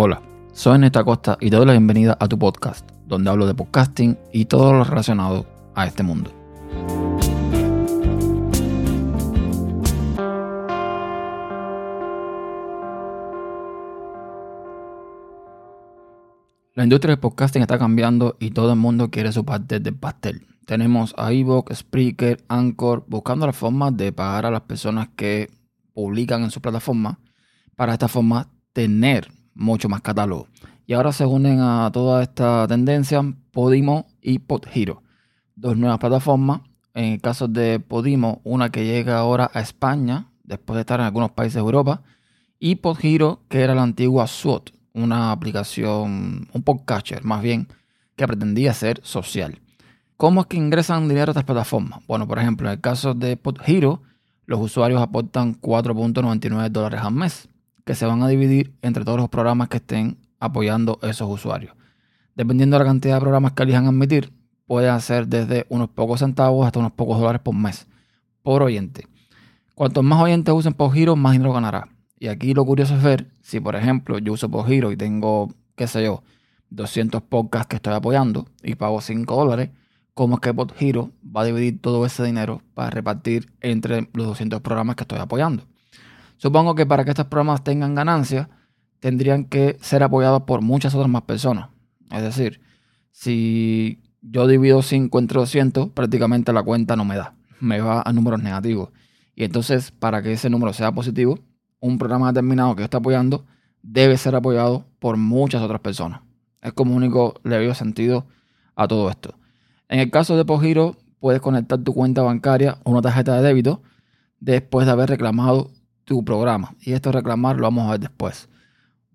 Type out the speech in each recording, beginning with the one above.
Hola, soy Neta Costa y te doy la bienvenida a tu podcast, donde hablo de podcasting y todo lo relacionado a este mundo. La industria del podcasting está cambiando y todo el mundo quiere su parte del pastel. Tenemos a Evox, Spreaker, Anchor, buscando la forma de pagar a las personas que publican en su plataforma para esta forma tener mucho más catálogo. Y ahora se unen a toda esta tendencia Podimo y Podhero, dos nuevas plataformas. En el caso de Podimo, una que llega ahora a España, después de estar en algunos países de Europa, y Podhero, que era la antigua SWOT, una aplicación, un podcatcher más bien, que pretendía ser social. ¿Cómo es que ingresan dinero a estas plataformas? Bueno, por ejemplo, en el caso de Podhero, los usuarios aportan 4.99 dólares al mes que se van a dividir entre todos los programas que estén apoyando esos usuarios. Dependiendo de la cantidad de programas que elijan admitir, puede ser desde unos pocos centavos hasta unos pocos dólares por mes, por oyente. Cuantos más oyentes usen Giro, más dinero ganará. Y aquí lo curioso es ver si, por ejemplo, yo uso Giro y tengo, qué sé yo, 200 podcasts que estoy apoyando y pago 5 dólares, cómo es que Giro va a dividir todo ese dinero para repartir entre los 200 programas que estoy apoyando. Supongo que para que estos programas tengan ganancias, tendrían que ser apoyados por muchas otras más personas. Es decir, si yo divido 5 entre 200, prácticamente la cuenta no me da. Me va a números negativos. Y entonces, para que ese número sea positivo, un programa determinado que yo esté apoyando debe ser apoyado por muchas otras personas. Es como único le veo sentido a todo esto. En el caso de Pogiro, puedes conectar tu cuenta bancaria o una tarjeta de débito después de haber reclamado tu programa. Y esto reclamar lo vamos a ver después.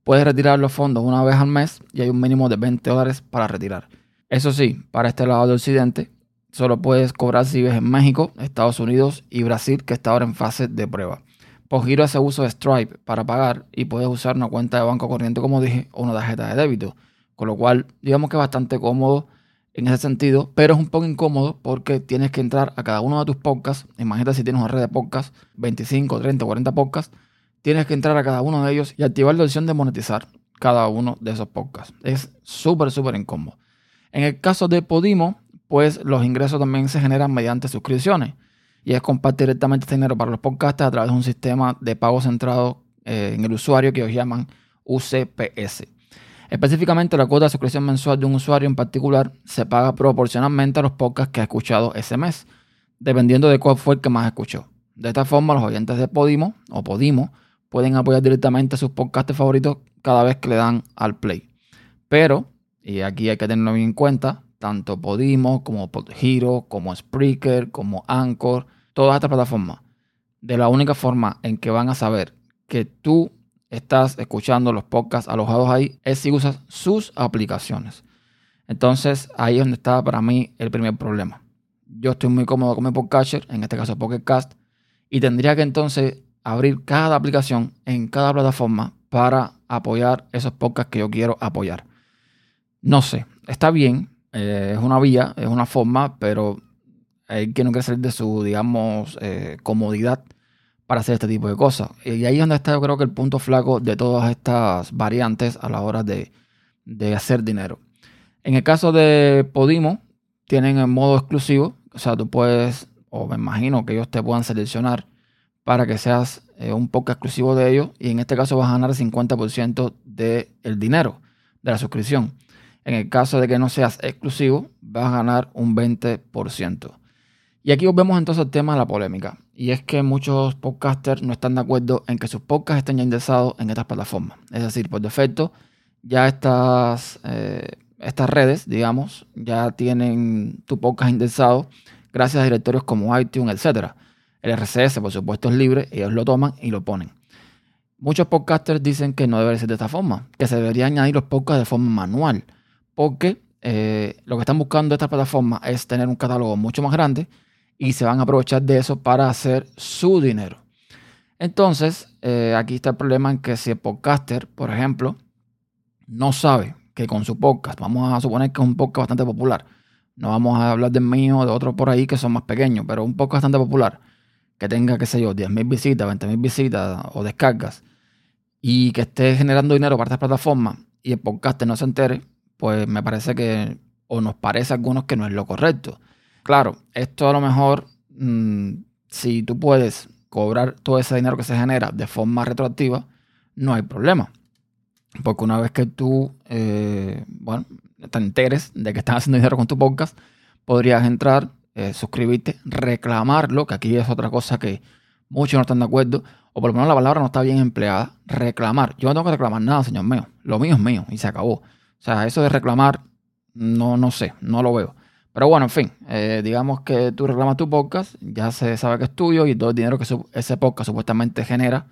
Puedes retirar los fondos una vez al mes y hay un mínimo de 20 dólares para retirar. Eso sí, para este lado del occidente, solo puedes cobrar si vives en México, Estados Unidos y Brasil, que está ahora en fase de prueba. Por giro hace uso de Stripe para pagar y puedes usar una cuenta de banco corriente, como dije, o una tarjeta de débito. Con lo cual, digamos que es bastante cómodo en ese sentido, pero es un poco incómodo porque tienes que entrar a cada uno de tus podcasts. Imagínate si tienes una red de podcasts, 25, 30, 40 podcasts, tienes que entrar a cada uno de ellos y activar la opción de monetizar cada uno de esos podcasts. Es súper, súper incómodo. En el caso de Podimo, pues los ingresos también se generan mediante suscripciones y es compartir directamente este dinero para los podcasts a través de un sistema de pago centrado eh, en el usuario que ellos llaman UCPS. Específicamente, la cuota de suscripción mensual de un usuario en particular se paga proporcionalmente a los podcasts que ha escuchado ese mes, dependiendo de cuál fue el que más escuchó. De esta forma, los oyentes de Podimo o Podimo pueden apoyar directamente a sus podcasts favoritos cada vez que le dan al play. Pero, y aquí hay que tenerlo bien en cuenta, tanto Podimo como Podhero, como Spreaker, como Anchor, todas estas plataformas, de la única forma en que van a saber que tú estás escuchando los podcasts alojados ahí es si usas sus aplicaciones. Entonces ahí es donde está para mí el primer problema. Yo estoy muy cómodo con mi podcatcher, en este caso Pocket Cast, y tendría que entonces abrir cada aplicación en cada plataforma para apoyar esos podcasts que yo quiero apoyar. No sé, está bien, eh, es una vía, es una forma, pero hay que no quiere salir de su, digamos, eh, comodidad para hacer este tipo de cosas. Y ahí es donde está yo creo que el punto flaco de todas estas variantes a la hora de, hacer dinero. En el caso de Podimo, tienen el modo exclusivo, o sea, tú puedes, o me imagino que ellos te puedan seleccionar para que seas eh, un poco exclusivo de ellos y en este caso vas a ganar el 50% del dinero de la suscripción. En el caso de que no seas exclusivo, vas a ganar un 20%. Y aquí volvemos entonces al tema de la polémica. Y es que muchos podcasters no están de acuerdo en que sus podcasts estén ya indexados en estas plataformas. Es decir, por defecto, ya estas, eh, estas redes, digamos, ya tienen tu podcast indexado gracias a directorios como iTunes, etc. El RCS, por supuesto, es libre, ellos lo toman y lo ponen. Muchos podcasters dicen que no debe ser de esta forma, que se deberían añadir los podcasts de forma manual, porque eh, lo que están buscando estas plataformas es tener un catálogo mucho más grande y se van a aprovechar de eso para hacer su dinero. Entonces, eh, aquí está el problema en que si el podcaster, por ejemplo, no sabe que con su podcast, vamos a suponer que es un podcast bastante popular, no vamos a hablar del mío o de otros por ahí que son más pequeños, pero un podcast bastante popular, que tenga, qué sé yo, 10.000 visitas, 20.000 visitas o descargas, y que esté generando dinero para estas plataformas y el podcast no se entere, pues me parece que, o nos parece a algunos que no es lo correcto. Claro, esto a lo mejor, mm, si tú puedes cobrar todo ese dinero que se genera de forma retroactiva, no hay problema. Porque una vez que tú, eh, bueno, te enteres de que están haciendo dinero con tu podcast, podrías entrar, eh, suscribirte, reclamarlo, que aquí es otra cosa que muchos no están de acuerdo, o por lo menos la palabra no está bien empleada, reclamar. Yo no tengo que reclamar nada, señor mío. Lo mío es mío y se acabó. O sea, eso de reclamar, no, no sé, no lo veo. Pero bueno, en fin, eh, digamos que tú reclamas tu podcast, ya se sabe que es tuyo y todo el dinero que ese podcast supuestamente genera,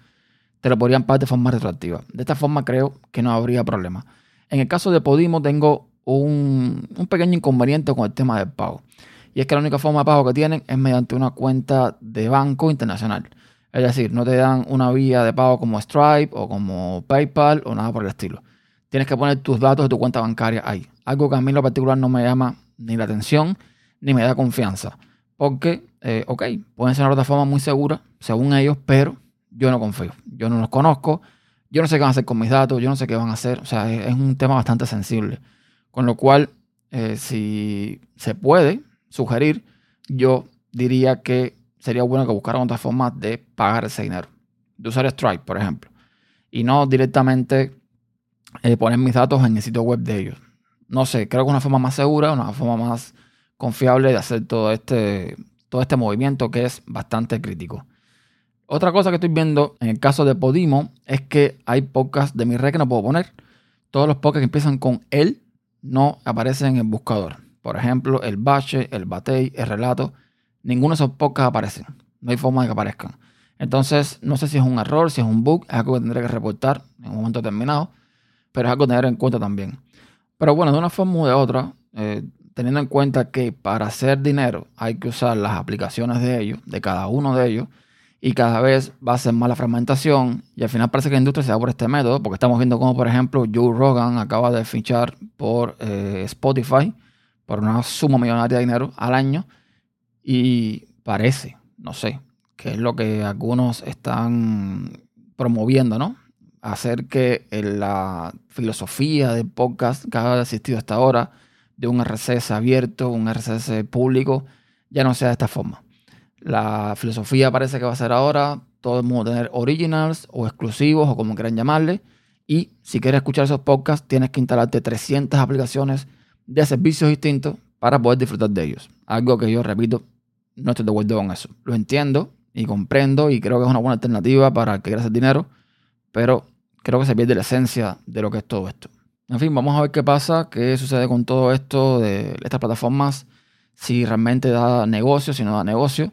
te lo podrían pagar de forma retroactiva. De esta forma creo que no habría problema. En el caso de Podimo tengo un, un pequeño inconveniente con el tema del pago. Y es que la única forma de pago que tienen es mediante una cuenta de banco internacional. Es decir, no te dan una vía de pago como Stripe o como PayPal o nada por el estilo. Tienes que poner tus datos de tu cuenta bancaria ahí. Algo que a mí en lo particular no me llama ni la atención ni me da confianza. Porque, eh, ok, pueden ser una plataforma muy segura, según ellos, pero yo no confío. Yo no los conozco. Yo no sé qué van a hacer con mis datos. Yo no sé qué van a hacer. O sea, es, un tema bastante sensible. Con lo cual, eh, si se puede sugerir, yo diría que sería bueno que buscaran otras formas de pagar ese dinero. De usar Stripe, por ejemplo. Y no directamente eh, poner mis datos en el sitio web de ellos. No sé, creo que una forma más segura, una forma más confiable de hacer todo este, todo este movimiento que es bastante crítico. Otra cosa que estoy viendo en el caso de Podimo es que hay podcasts de mi red que no puedo poner. Todos los podcasts que empiezan con él no aparecen en el buscador. Por ejemplo, el bache, el batey, el relato ninguno de esos podcasts aparecen. No hay forma de que aparezcan. Entonces, no sé si es un error, si es un bug, es algo que tendré que reportar en un momento determinado, pero es algo que tener en cuenta también. Pero bueno, de una forma u de otra, eh, teniendo en cuenta que para hacer dinero hay que usar las aplicaciones de ellos, de cada uno de ellos, y cada vez va a ser más la fragmentación, y al final parece que la industria se va por este método, porque estamos viendo como, por ejemplo, Joe Rogan acaba de fichar por eh, Spotify por una suma millonaria de dinero al año, y parece, no sé, que es lo que algunos están promoviendo, ¿no? Hacer que la filosofía de podcast que ha existido hasta ahora, de un RSS abierto, un RSS público, ya no sea de esta forma. La filosofía parece que va a ser ahora todo el mundo tener originals o exclusivos o como quieran llamarle. Y si quieres escuchar esos podcasts, tienes que instalarte 300 aplicaciones de servicios distintos para poder disfrutar de ellos. Algo que yo repito, no estoy de acuerdo con eso. Lo entiendo y comprendo y creo que es una buena alternativa para que quiera hacer dinero, pero creo que se pierde la esencia de lo que es todo esto. En fin, vamos a ver qué pasa, qué sucede con todo esto de estas plataformas, si realmente da negocio, si no da negocio.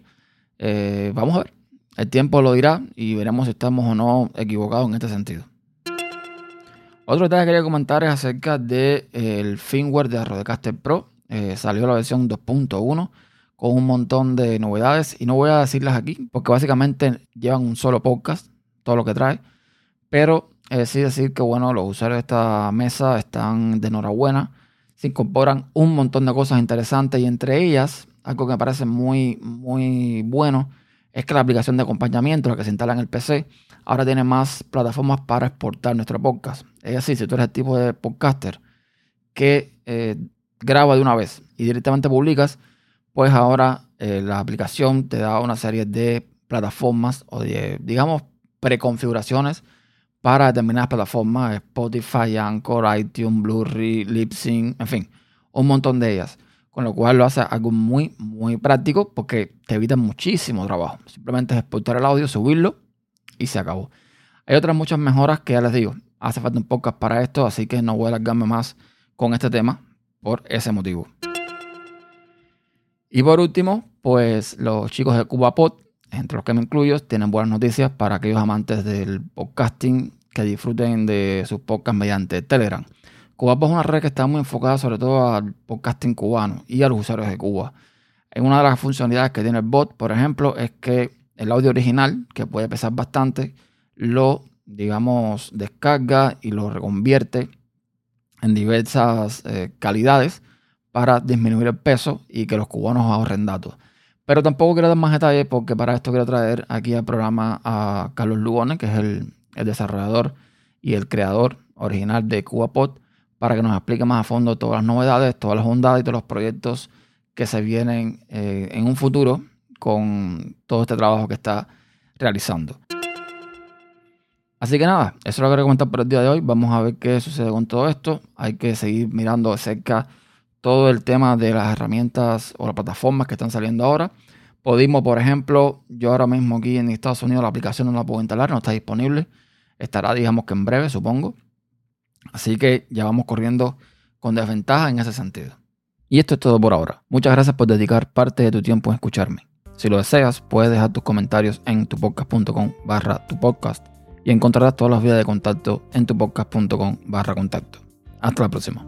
Eh, vamos a ver. El tiempo lo dirá y veremos si estamos o no equivocados en este sentido. Otro detalle que quería comentar es acerca del de, firmware de Rodecaster Pro. Eh, salió la versión 2.1 con un montón de novedades y no voy a decirlas aquí porque básicamente llevan un solo podcast, todo lo que trae, pero eh, sí decir que bueno, los usuarios de esta mesa están de enhorabuena, se incorporan un montón de cosas interesantes y entre ellas, algo que me parece muy, muy bueno, es que la aplicación de acompañamiento, la que se instala en el PC, ahora tiene más plataformas para exportar nuestro podcast. Es decir, si tú eres el tipo de podcaster que eh, graba de una vez y directamente publicas, pues ahora eh, la aplicación te da una serie de plataformas o de, digamos, preconfiguraciones para determinadas plataformas, Spotify, Anchor, iTunes, Blu-ray, Libsyn, en fin, un montón de ellas. Con lo cual lo hace algo muy, muy práctico porque te evita muchísimo trabajo. Simplemente es exportar el audio, subirlo y se acabó. Hay otras muchas mejoras que ya les digo, hace falta un podcast para esto, así que no voy a alargarme más con este tema por ese motivo. Y por último, pues los chicos de CubaPod, entre los que me incluyo, tienen buenas noticias para aquellos amantes del podcasting que disfruten de sus podcasts mediante Telegram. CubaPod es una red que está muy enfocada sobre todo al podcasting cubano y a los usuarios de Cuba. Una de las funcionalidades que tiene el bot, por ejemplo, es que el audio original, que puede pesar bastante, lo, digamos, descarga y lo reconvierte en diversas eh, calidades para disminuir el peso y que los cubanos ahorren datos. Pero tampoco quiero dar más detalles porque para esto quiero traer aquí al programa a Carlos Lugones, que es el, desarrollador y el creador original de CubaPod para que nos explique más a fondo todas las novedades, todas las bondades y todos los proyectos que se vienen eh, en un futuro con todo este trabajo que está realizando. Así que nada, eso es lo que quería comentar por el día de hoy. Vamos a ver qué sucede con todo esto. Hay que seguir mirando de cerca todo el tema de las herramientas o las plataformas que están saliendo ahora. Podimo, por ejemplo, yo ahora mismo aquí en Estados Unidos la aplicación no la puedo instalar, no está disponible. Estará, digamos que en breve, supongo. Así que ya vamos corriendo con desventaja en ese sentido. Y esto es todo por ahora. Muchas gracias por dedicar parte de tu tiempo en escucharme. Si lo deseas, puedes dejar tus comentarios en tupodcast.com barra tu podcast y encontrarás todas las vías de contacto en tupodcast.com barra contacto. Hasta la próxima.